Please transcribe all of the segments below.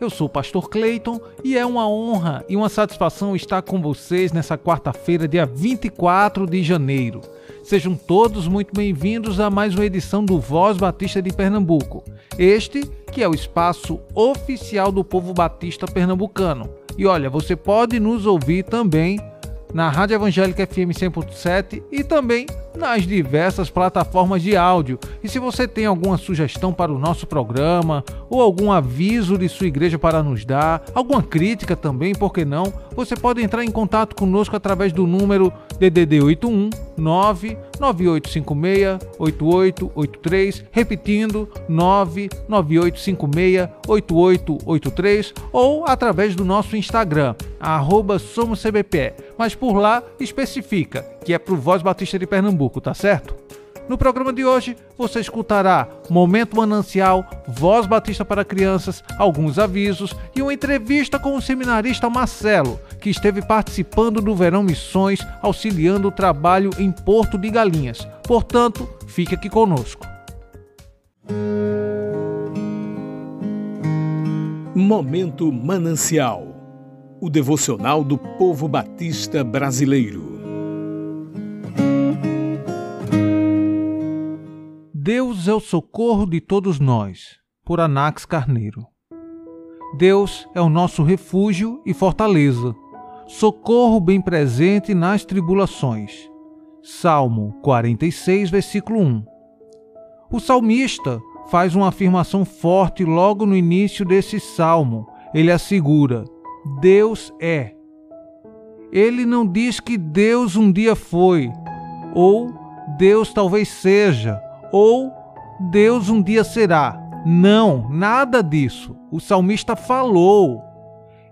Eu sou o pastor Clayton e é uma honra e uma satisfação estar com vocês nessa quarta-feira, dia 24 de janeiro. Sejam todos muito bem-vindos a mais uma edição do Voz Batista de Pernambuco. Este que é o espaço oficial do povo batista pernambucano. E olha, você pode nos ouvir também na Rádio Evangélica FM 100.7 e também nas diversas plataformas de áudio. E se você tem alguma sugestão para o nosso programa ou algum aviso de sua igreja para nos dar, alguma crítica também, por que não? Você pode entrar em contato conosco através do número DDD 81 99856 8883, repetindo 99856 8883 ou através do nosso Instagram, arroba SomosCBPE. Mas por lá especifica que é pro Voz Batista de Pernambuco, tá certo? No programa de hoje, você escutará Momento Manancial, Voz Batista para Crianças, alguns avisos e uma entrevista com o seminarista Marcelo, que esteve participando do Verão Missões, auxiliando o trabalho em Porto de Galinhas. Portanto, fique aqui conosco. Momento Manancial o devocional do povo batista brasileiro. Deus é o socorro de todos nós, por Anax Carneiro. Deus é o nosso refúgio e fortaleza, socorro bem presente nas tribulações. Salmo 46, versículo 1. O salmista faz uma afirmação forte logo no início desse salmo. Ele assegura: Deus é. Ele não diz que Deus um dia foi, ou Deus talvez seja, ou Deus um dia será. Não, nada disso. O salmista falou.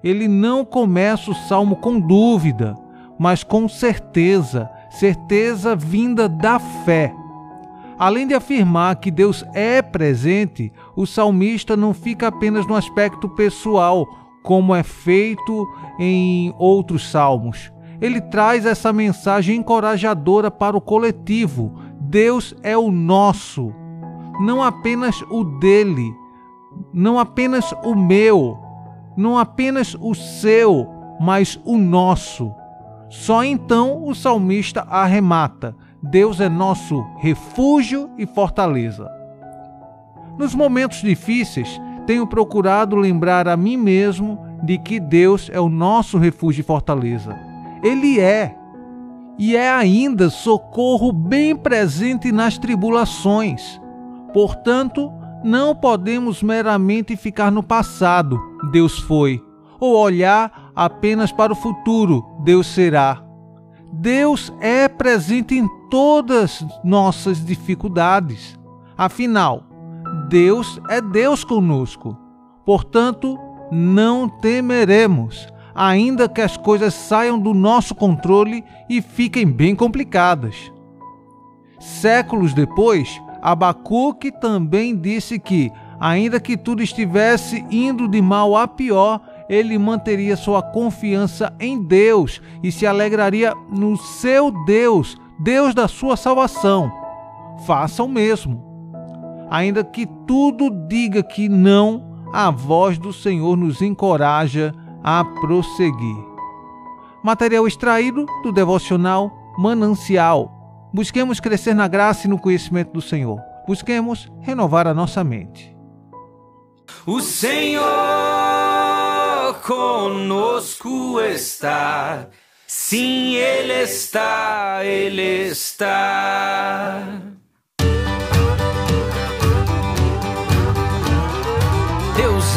Ele não começa o salmo com dúvida, mas com certeza, certeza vinda da fé. Além de afirmar que Deus é presente, o salmista não fica apenas no aspecto pessoal, como é feito em outros salmos. Ele traz essa mensagem encorajadora para o coletivo, Deus é o nosso, não apenas o dele, não apenas o meu, não apenas o seu, mas o nosso. Só então o salmista arremata: Deus é nosso refúgio e fortaleza. Nos momentos difíceis, tenho procurado lembrar a mim mesmo de que Deus é o nosso refúgio e fortaleza. Ele é e é ainda socorro bem presente nas tribulações. Portanto, não podemos meramente ficar no passado, Deus foi, ou olhar apenas para o futuro, Deus será. Deus é presente em todas nossas dificuldades. Afinal, Deus é Deus conosco. Portanto, não temeremos ainda que as coisas saiam do nosso controle e fiquem bem complicadas. Séculos depois, Abacuque também disse que, ainda que tudo estivesse indo de mal a pior, ele manteria sua confiança em Deus e se alegraria no seu Deus, Deus da sua salvação. Faça o mesmo. Ainda que tudo diga que não, a voz do Senhor nos encoraja a prosseguir. Material extraído do devocional Manancial. Busquemos crescer na graça e no conhecimento do Senhor. Busquemos renovar a nossa mente. O Senhor conosco está. Sim, Ele está, Ele está.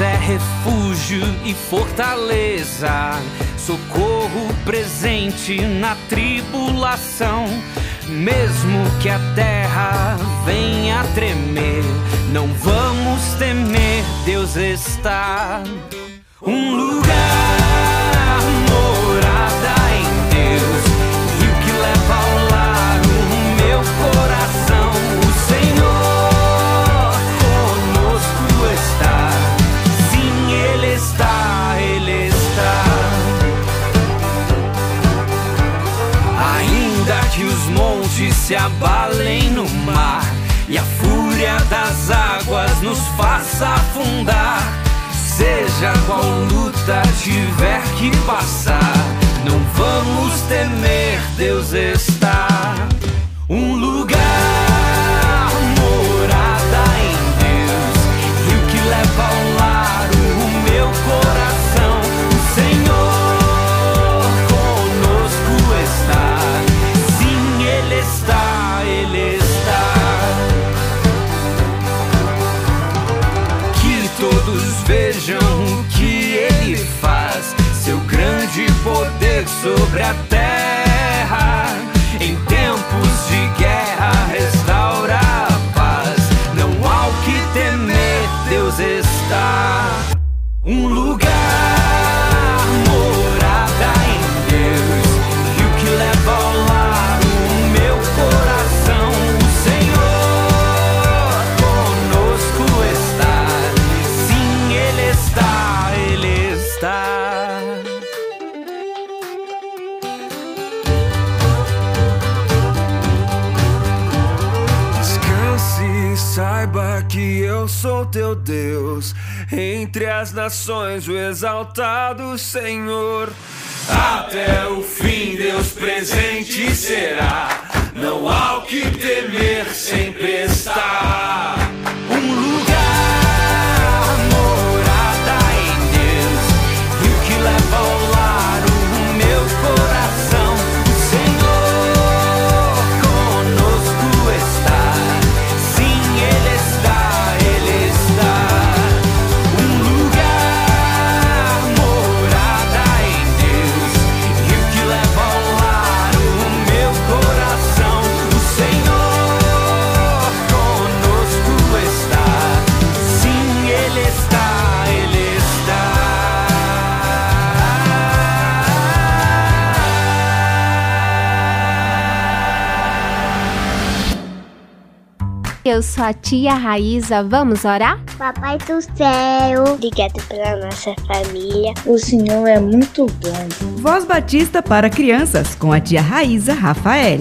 é refúgio e fortaleza, socorro presente na tribulação. Mesmo que a terra venha tremer, não vamos temer, Deus está. Um lugar, se abalem no mar e a fúria das águas nos faça afundar. Seja qual luta tiver que passar, não vamos temer, Deus está. Um lugar teu Deus, entre as nações o exaltado Senhor. Até o fim, Deus presente será. Não há o que temer, sempre está. Eu sou a tia Raíza. Vamos orar? Papai do céu, obrigado pela nossa família. O Senhor é muito bom. Voz Batista para crianças com a tia Raíza Rafael.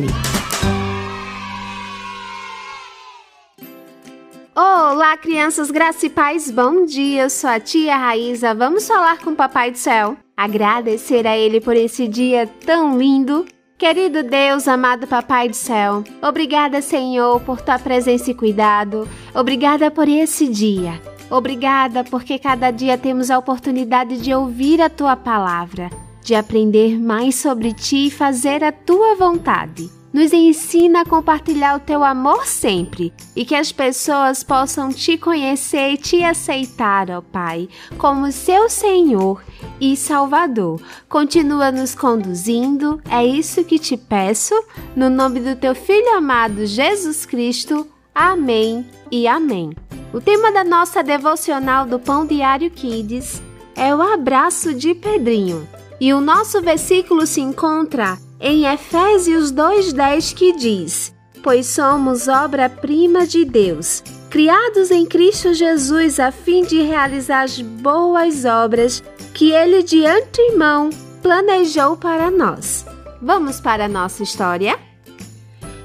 Olá, crianças, graça e paz, bom dia. Eu sou a tia Raíza. Vamos falar com o Papai do Céu. Agradecer a Ele por esse dia tão lindo Querido Deus, amado Papai do Céu, obrigada, Senhor, por tua presença e cuidado. Obrigada por esse dia. Obrigada porque cada dia temos a oportunidade de ouvir a tua palavra, de aprender mais sobre ti e fazer a tua vontade. Nos ensina a compartilhar o teu amor sempre e que as pessoas possam te conhecer e te aceitar, ó Pai, como seu Senhor e Salvador. Continua nos conduzindo, é isso que te peço, no nome do teu Filho amado Jesus Cristo. Amém e amém. O tema da nossa devocional do Pão Diário Kids é o abraço de Pedrinho. E o nosso versículo se encontra em Efésios 2,10 que diz: Pois somos obra-prima de Deus, criados em Cristo Jesus a fim de realizar as boas obras que Ele de antemão planejou para nós. Vamos para a nossa história?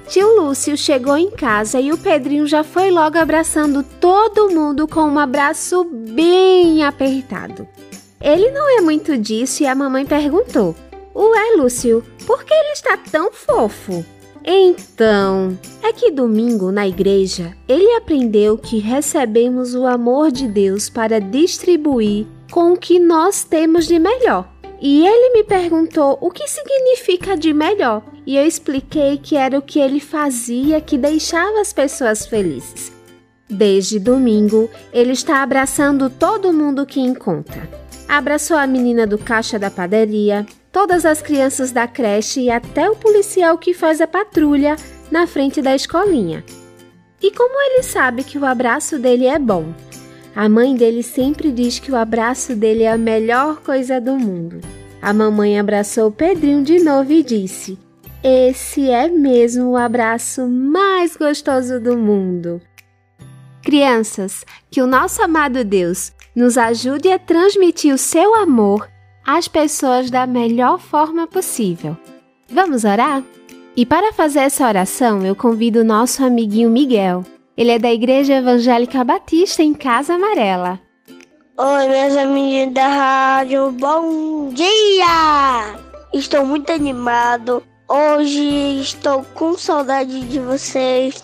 Tio Lúcio chegou em casa e o Pedrinho já foi logo abraçando todo mundo com um abraço bem apertado. Ele não é muito disso e a mamãe perguntou: Ué, Lúcio, por que ele está tão fofo? Então, é que domingo na igreja ele aprendeu que recebemos o amor de Deus para distribuir com o que nós temos de melhor. E ele me perguntou o que significa de melhor, e eu expliquei que era o que ele fazia que deixava as pessoas felizes. Desde domingo, ele está abraçando todo mundo que encontra. Abraçou a menina do caixa da padaria, todas as crianças da creche e até o policial que faz a patrulha na frente da escolinha. E como ele sabe que o abraço dele é bom? A mãe dele sempre diz que o abraço dele é a melhor coisa do mundo. A mamãe abraçou o Pedrinho de novo e disse: Esse é mesmo o abraço mais gostoso do mundo. Crianças, que o nosso amado Deus nos ajude a transmitir o seu amor às pessoas da melhor forma possível. Vamos orar? E para fazer essa oração, eu convido o nosso amiguinho Miguel. Ele é da Igreja Evangélica Batista em Casa Amarela. Oi, meus amiguinhos da rádio, bom dia! Estou muito animado. Hoje estou com saudade de vocês.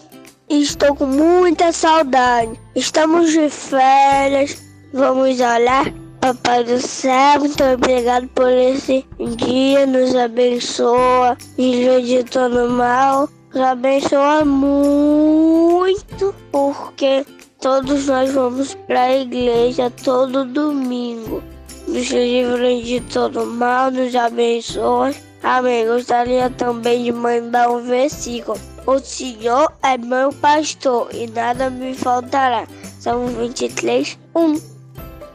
Estou com muita saudade. Estamos de férias. Vamos olhar Papai do céu, muito obrigado por esse dia, nos abençoa, livra de todo mal, nos abençoa muito, porque todos nós vamos para a igreja todo domingo. Nos livra de todo mal, nos abençoa. Amém. Gostaria também de mandar um versículo. O Senhor é meu pastor e nada me faltará. Salmo 23, 1.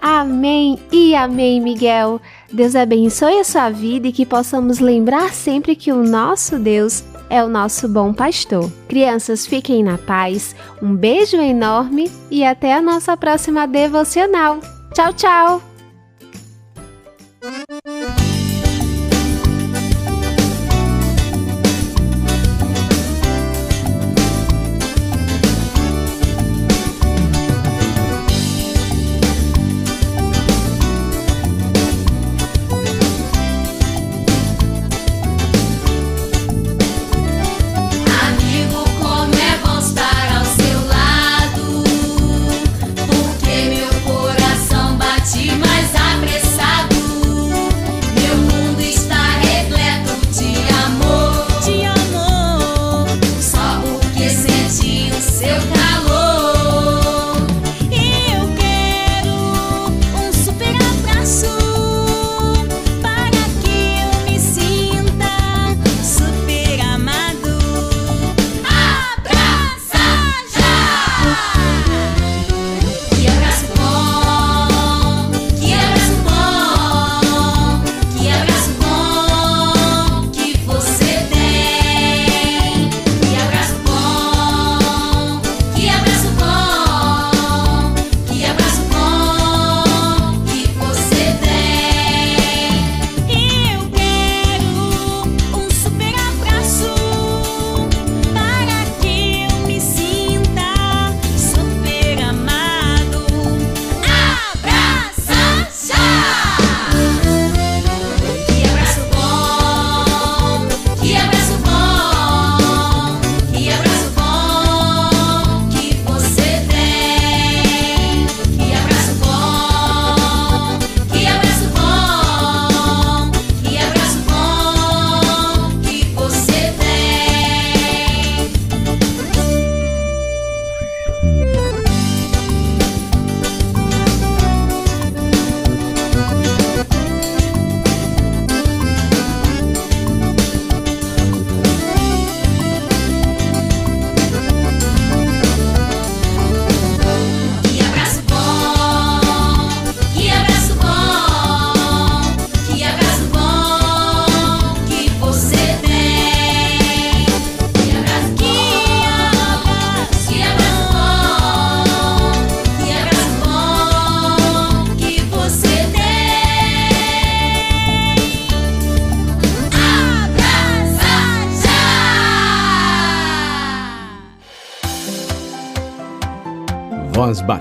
Amém e amém, Miguel. Deus abençoe a sua vida e que possamos lembrar sempre que o nosso Deus é o nosso bom pastor. Crianças, fiquem na paz. Um beijo enorme e até a nossa próxima devocional. Tchau, tchau!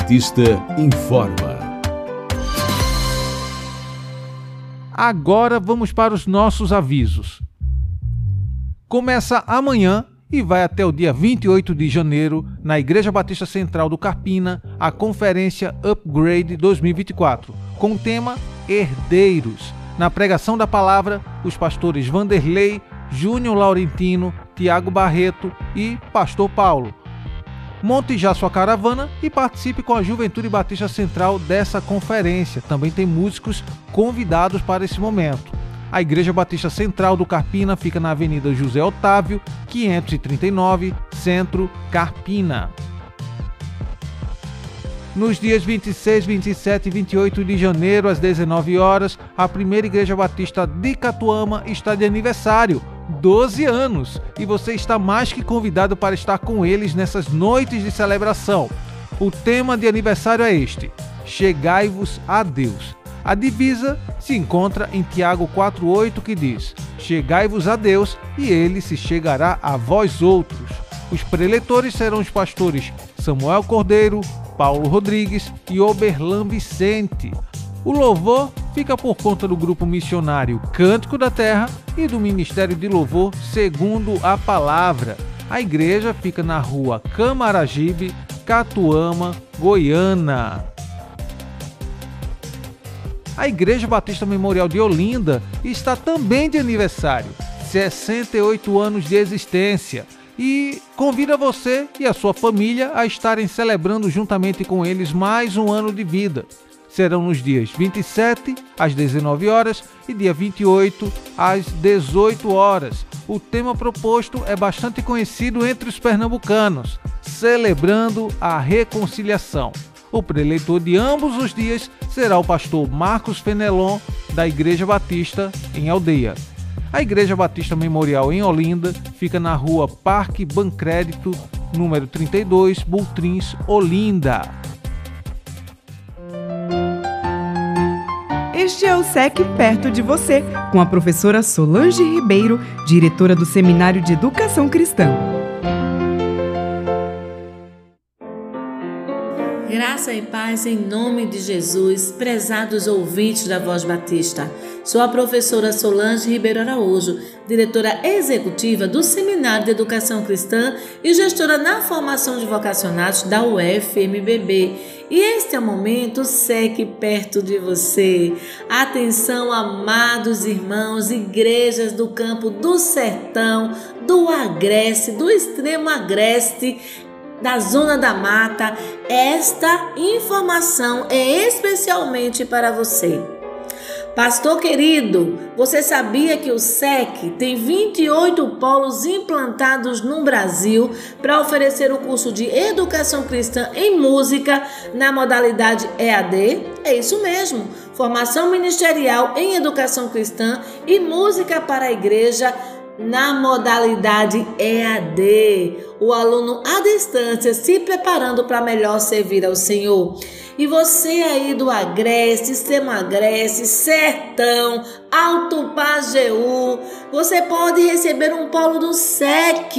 Voz Batista informa. Agora vamos para os nossos avisos. Começa amanhã e vai até o dia 28 de janeiro, na Igreja Batista Central do Carpina, a conferência Upgrade 2024, com o tema Herdeiros. Na pregação da palavra, os pastores Vanderlei, Júnior Laurentino, Tiago Barreto e Pastor Paulo Monte já sua caravana e participe com a Juventude Batista Central dessa conferência. Também tem músicos convidados para esse momento. A Igreja Batista Central do Carpina fica na Avenida José Otávio, 539, Centro, Carpina. Nos dias 26, 27 e 28 de janeiro, às 19 horas, a primeira Igreja Batista de Catuama está de aniversário. 12 anos e você está mais que convidado para estar com eles nessas noites de celebração. O tema de aniversário é este: Chegai-vos a Deus. A divisa se encontra em Tiago 4:8 que diz: Chegai-vos a Deus, e ele se chegará a vós outros. Os preletores serão os pastores Samuel Cordeiro, Paulo Rodrigues e Oberlan Vicente. O louvor fica por conta do grupo missionário Cântico da Terra e do Ministério de Louvor Segundo a Palavra. A igreja fica na rua Camaragibe, Catuama, Goiânia. A Igreja Batista Memorial de Olinda está também de aniversário, 68 anos de existência, e convida você e a sua família a estarem celebrando juntamente com eles mais um ano de vida. Serão nos dias 27 às 19 horas e dia 28 às 18 horas. O tema proposto é bastante conhecido entre os pernambucanos, celebrando a reconciliação. O preleitor de ambos os dias será o pastor Marcos Fenelon, da Igreja Batista, em Aldeia. A Igreja Batista Memorial em Olinda fica na rua Parque Bancrédito, número 32, Bultrins, Olinda. Este é o SEC Perto de Você, com a professora Solange Ribeiro, diretora do Seminário de Educação Cristã. Graça e paz em nome de Jesus, prezados ouvintes da Voz Batista. Sou a professora Solange Ribeiro Araújo, diretora executiva do Seminário de Educação Cristã e gestora na formação de vocacionados da UFMBB. E este é o momento SEC perto de você. Atenção, amados irmãos, igrejas do campo do sertão, do agreste, do extremo agreste da Zona da Mata, esta informação é especialmente para você. Pastor querido, você sabia que o SEC tem 28 polos implantados no Brasil para oferecer o curso de Educação Cristã em Música na modalidade EAD? É isso mesmo, formação ministerial em Educação Cristã e Música para a Igreja na modalidade EAD, o aluno à distância se preparando para melhor servir ao Senhor. E você aí do Agreste, Extremo Agreste, Sertão, Alto Pajeú, você pode receber um polo do SEC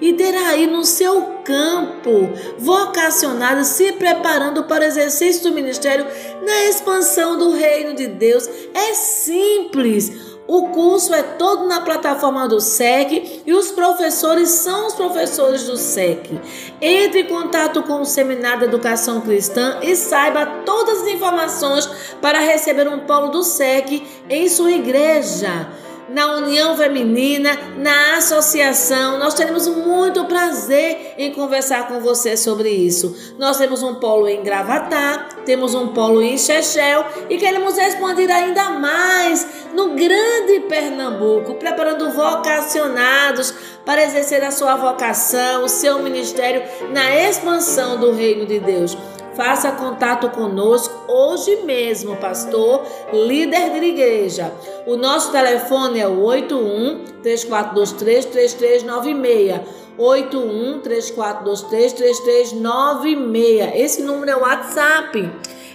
e ter aí no seu campo vocacionado se preparando para o exercício do ministério na expansão do reino de Deus. É simples o curso é todo na plataforma do SEC e os professores são os professores do SEC. Entre em contato com o Seminário de Educação Cristã e saiba todas as informações para receber um polo do SEC em sua igreja na União Feminina, na associação. Nós teremos muito prazer em conversar com você sobre isso. Nós temos um polo em Gravatá, temos um polo em Chechel e queremos expandir ainda mais no grande Pernambuco, preparando vocacionados para exercer a sua vocação, o seu ministério na expansão do reino de Deus. Faça contato conosco hoje mesmo, pastor, líder de igreja. O nosso telefone é o 81 3423 3396. 81 3423 3396. Esse número é o WhatsApp.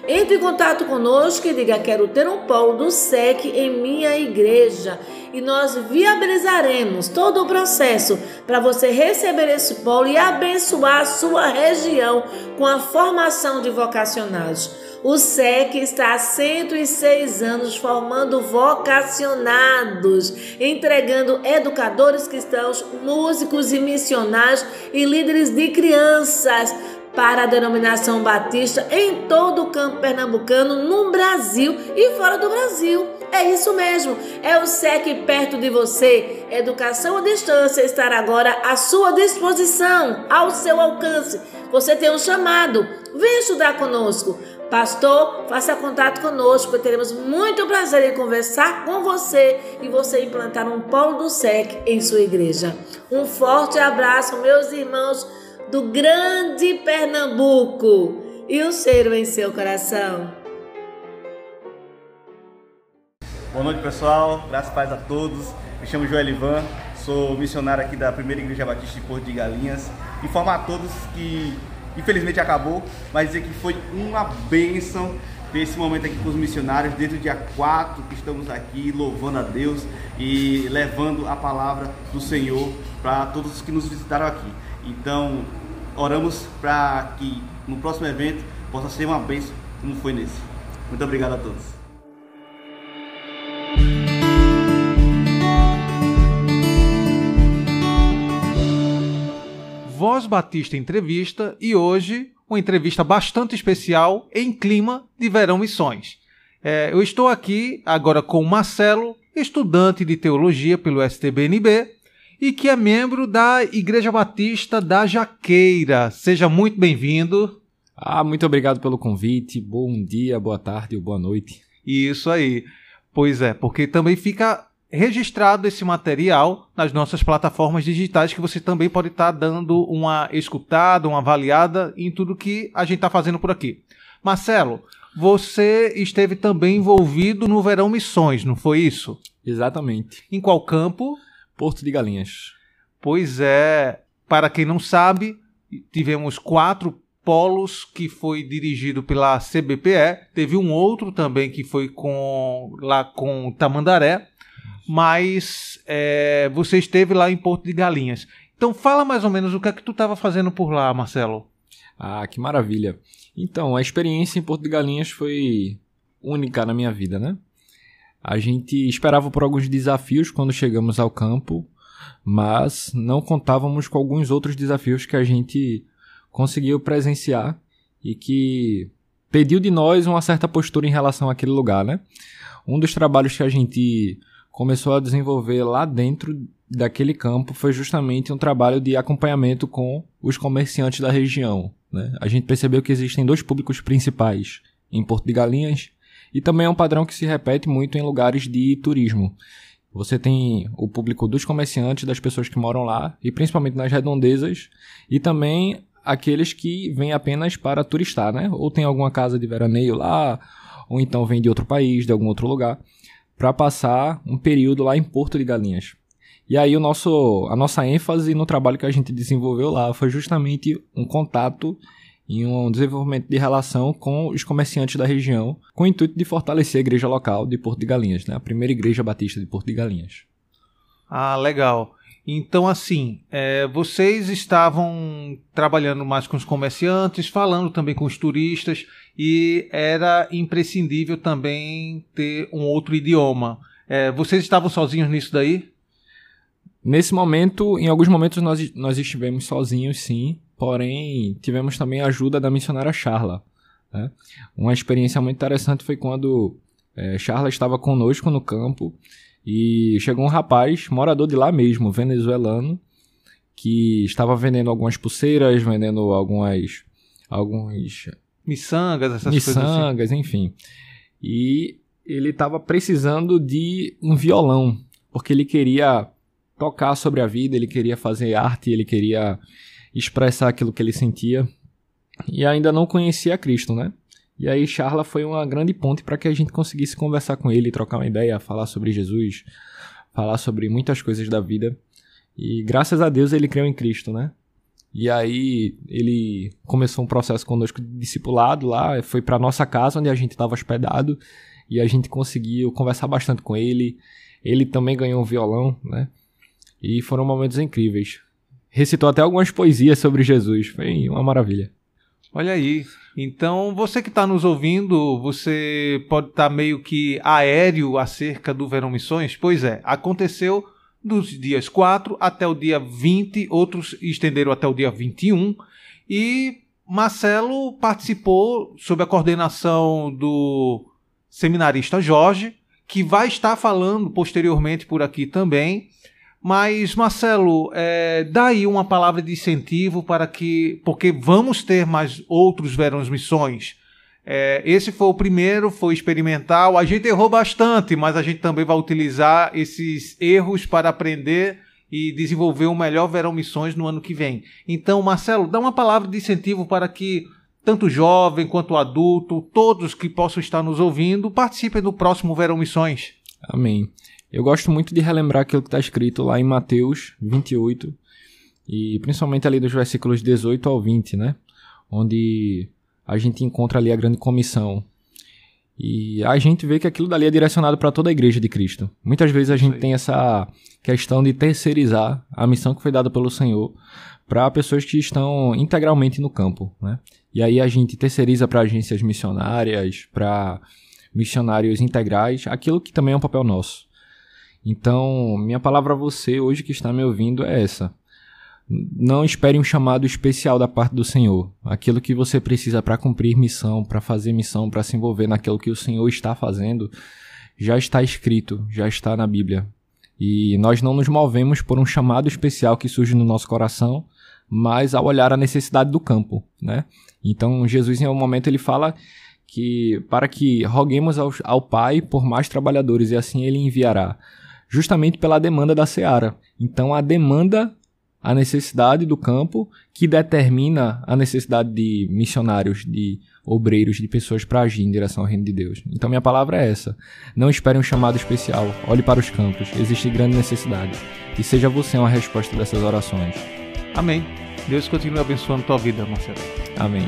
Entre em contato conosco e diga: Quero ter um polo do SEC em minha igreja. E nós viabilizaremos todo o processo para você receber esse polo e abençoar a sua região com a formação de vocacionados. O SEC está há 106 anos formando vocacionados, entregando educadores cristãos, músicos e missionários e líderes de crianças para a denominação batista em todo o campo pernambucano, no Brasil e fora do Brasil. É isso mesmo, é o SEC perto de você. Educação à distância estará agora à sua disposição, ao seu alcance. Você tem um chamado, vem estudar conosco. Pastor, faça contato conosco, teremos muito prazer em conversar com você e você implantar um polo do SEC em sua igreja. Um forte abraço, meus irmãos do grande Pernambuco e o cheiro em seu coração. Boa noite, pessoal. Graças paz a todos. Me chamo Joel Ivan, sou missionário aqui da Primeira Igreja Batista de Porto de Galinhas. Informar a todos que infelizmente acabou, mas dizer que foi uma bênção ter esse momento aqui com os missionários, desde o dia 4 que estamos aqui louvando a Deus e levando a palavra do Senhor para todos os que nos visitaram aqui. Então, oramos para que no próximo evento possa ser uma bênção como foi nesse. Muito obrigado a todos. Voz Batista Entrevista e hoje uma entrevista bastante especial em clima de Verão Missões. É, eu estou aqui agora com Marcelo, estudante de teologia pelo STBNB e que é membro da Igreja Batista da Jaqueira. Seja muito bem-vindo. Ah, muito obrigado pelo convite. Bom dia, boa tarde ou boa noite. Isso aí. Pois é, porque também fica registrado esse material nas nossas plataformas digitais que você também pode estar tá dando uma escutada, uma avaliada em tudo que a gente está fazendo por aqui. Marcelo, você esteve também envolvido no Verão Missões, não foi isso? Exatamente. Em qual campo? Porto de Galinhas. Pois é, para quem não sabe, tivemos quatro polos que foi dirigido pela CBPE, teve um outro também que foi com lá com Tamandaré mas é, você esteve lá em Porto de Galinhas. Então fala mais ou menos o que é que tu estava fazendo por lá, Marcelo. Ah, que maravilha. Então, a experiência em Porto de Galinhas foi única na minha vida, né? A gente esperava por alguns desafios quando chegamos ao campo, mas não contávamos com alguns outros desafios que a gente conseguiu presenciar e que pediu de nós uma certa postura em relação àquele lugar, né? Um dos trabalhos que a gente começou a desenvolver lá dentro daquele campo foi justamente um trabalho de acompanhamento com os comerciantes da região. Né? A gente percebeu que existem dois públicos principais em Porto de Galinhas e também é um padrão que se repete muito em lugares de turismo. Você tem o público dos comerciantes, das pessoas que moram lá, e principalmente nas redondezas, e também aqueles que vêm apenas para turistar, né? Ou tem alguma casa de veraneio lá, ou então vem de outro país, de algum outro lugar para passar um período lá em Porto de Galinhas. E aí o nosso, a nossa ênfase no trabalho que a gente desenvolveu lá foi justamente um contato e um desenvolvimento de relação com os comerciantes da região, com o intuito de fortalecer a igreja local de Porto de Galinhas, né? a primeira igreja batista de Porto de Galinhas. Ah, legal. Então, assim, é, vocês estavam trabalhando mais com os comerciantes, falando também com os turistas, e era imprescindível também ter um outro idioma. É, vocês estavam sozinhos nisso daí? Nesse momento, em alguns momentos nós, nós estivemos sozinhos, sim, porém tivemos também a ajuda da missionária Charla. Né? Uma experiência muito interessante foi quando é, Charla estava conosco no campo e chegou um rapaz, morador de lá mesmo, venezuelano, que estava vendendo algumas pulseiras, vendendo algumas alguns miçangas, essas miçangas, coisas assim. enfim. E ele estava precisando de um violão, porque ele queria tocar sobre a vida, ele queria fazer arte, ele queria expressar aquilo que ele sentia. E ainda não conhecia Cristo, né? E aí Charla foi uma grande ponte para que a gente conseguisse conversar com ele, trocar uma ideia, falar sobre Jesus, falar sobre muitas coisas da vida. E graças a Deus ele creu em Cristo, né? E aí ele começou um processo conosco de discipulado lá, foi para nossa casa onde a gente estava hospedado e a gente conseguiu conversar bastante com ele. Ele também ganhou um violão, né? E foram momentos incríveis. Recitou até algumas poesias sobre Jesus, foi uma maravilha. Olha aí. Então, você que está nos ouvindo, você pode estar tá meio que aéreo acerca do Verão Missões? Pois é, aconteceu dos dias 4 até o dia 20, outros estenderam até o dia 21, e Marcelo participou sob a coordenação do seminarista Jorge, que vai estar falando posteriormente por aqui também. Mas, Marcelo, é, dá aí uma palavra de incentivo para que. Porque vamos ter mais outros verões missões. É, esse foi o primeiro, foi experimental. A gente errou bastante, mas a gente também vai utilizar esses erros para aprender e desenvolver um melhor Verão Missões no ano que vem. Então, Marcelo, dá uma palavra de incentivo para que tanto jovem quanto adulto, todos que possam estar nos ouvindo, participem do próximo Verão Missões. Amém. Eu gosto muito de relembrar aquilo que está escrito lá em Mateus 28, e principalmente ali dos versículos 18 ao 20, né? Onde a gente encontra ali a grande comissão. E a gente vê que aquilo dali é direcionado para toda a igreja de Cristo. Muitas vezes a gente tem essa questão de terceirizar a missão que foi dada pelo Senhor para pessoas que estão integralmente no campo, né? E aí a gente terceiriza para agências missionárias, para missionários integrais, aquilo que também é um papel nosso. Então, minha palavra a você hoje que está me ouvindo é essa. Não espere um chamado especial da parte do Senhor. Aquilo que você precisa para cumprir missão, para fazer missão, para se envolver naquilo que o Senhor está fazendo, já está escrito, já está na Bíblia. E nós não nos movemos por um chamado especial que surge no nosso coração, mas ao olhar a necessidade do campo, né? Então Jesus em um momento ele fala que para que roguemos ao, ao Pai por mais trabalhadores e assim ele enviará, justamente pela demanda da seara. Então a demanda a necessidade do campo que determina a necessidade de missionários, de obreiros, de pessoas para agir em direção ao reino de Deus. Então minha palavra é essa. Não espere um chamado especial. Olhe para os campos. Existe grande necessidade. E seja você uma resposta dessas orações. Amém. Deus continue abençoando tua vida, Marcelo. Amém.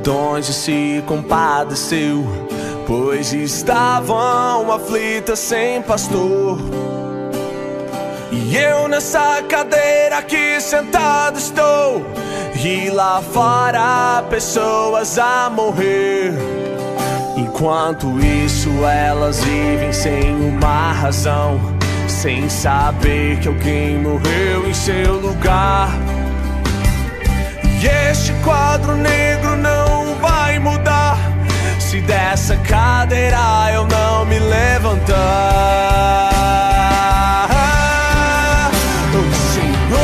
Multidões se compadeceu, pois estavam aflitas sem pastor. E eu nessa cadeira aqui sentado estou, e lá fora pessoas a morrer. Enquanto isso elas vivem sem uma razão, sem saber que alguém morreu em seu lugar. E este quadro negro se dessa cadeira eu não me levantar. Senhor,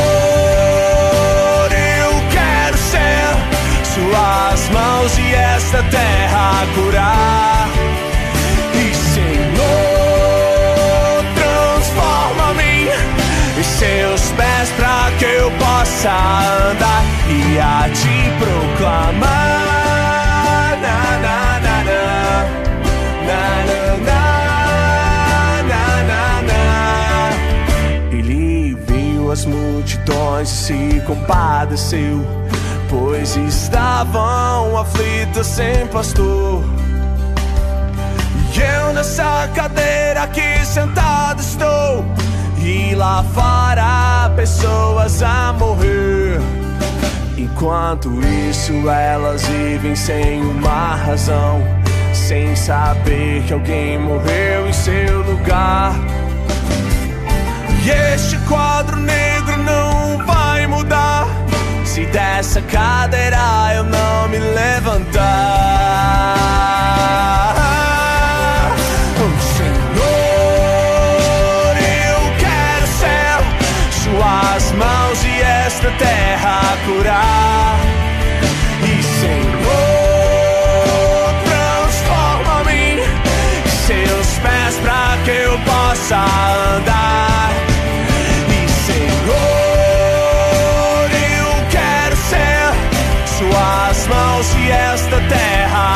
eu quero ser suas mãos e esta terra curar. E Senhor, transforma-me em seus pés para que eu possa andar e se compadeceu, pois estavam aflitas sem pastor. E eu nessa cadeira aqui sentado estou, e lá fora pessoas a morrer. Enquanto isso, elas vivem sem uma razão, sem saber que alguém morreu em seu lugar. E este quadro negro dessa cadeira eu não me levantar. Senhor, eu quero ser suas mãos e esta terra curar. E Senhor, transforma-me seus pés para que eu possa andar. Terra